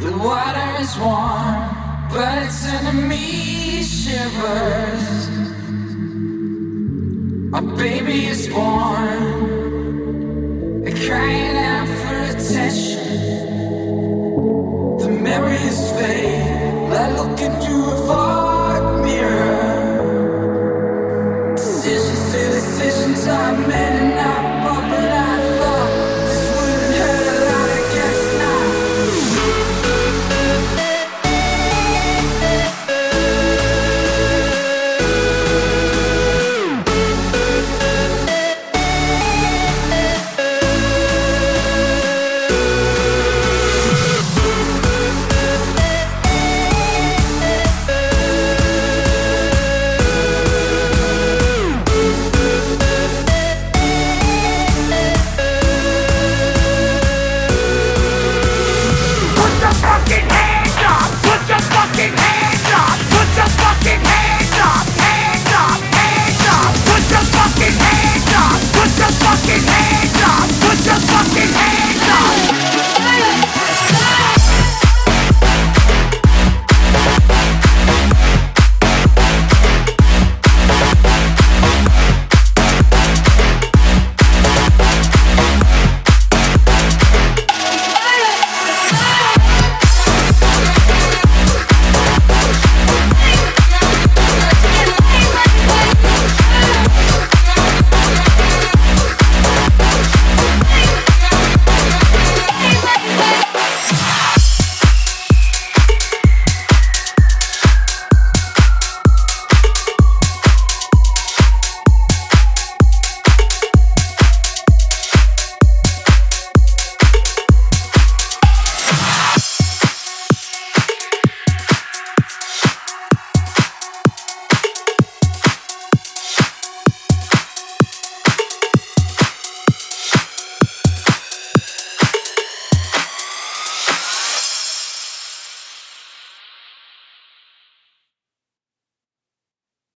The water is warm, but its me shivers. A baby is born, crying out for attention. The memories.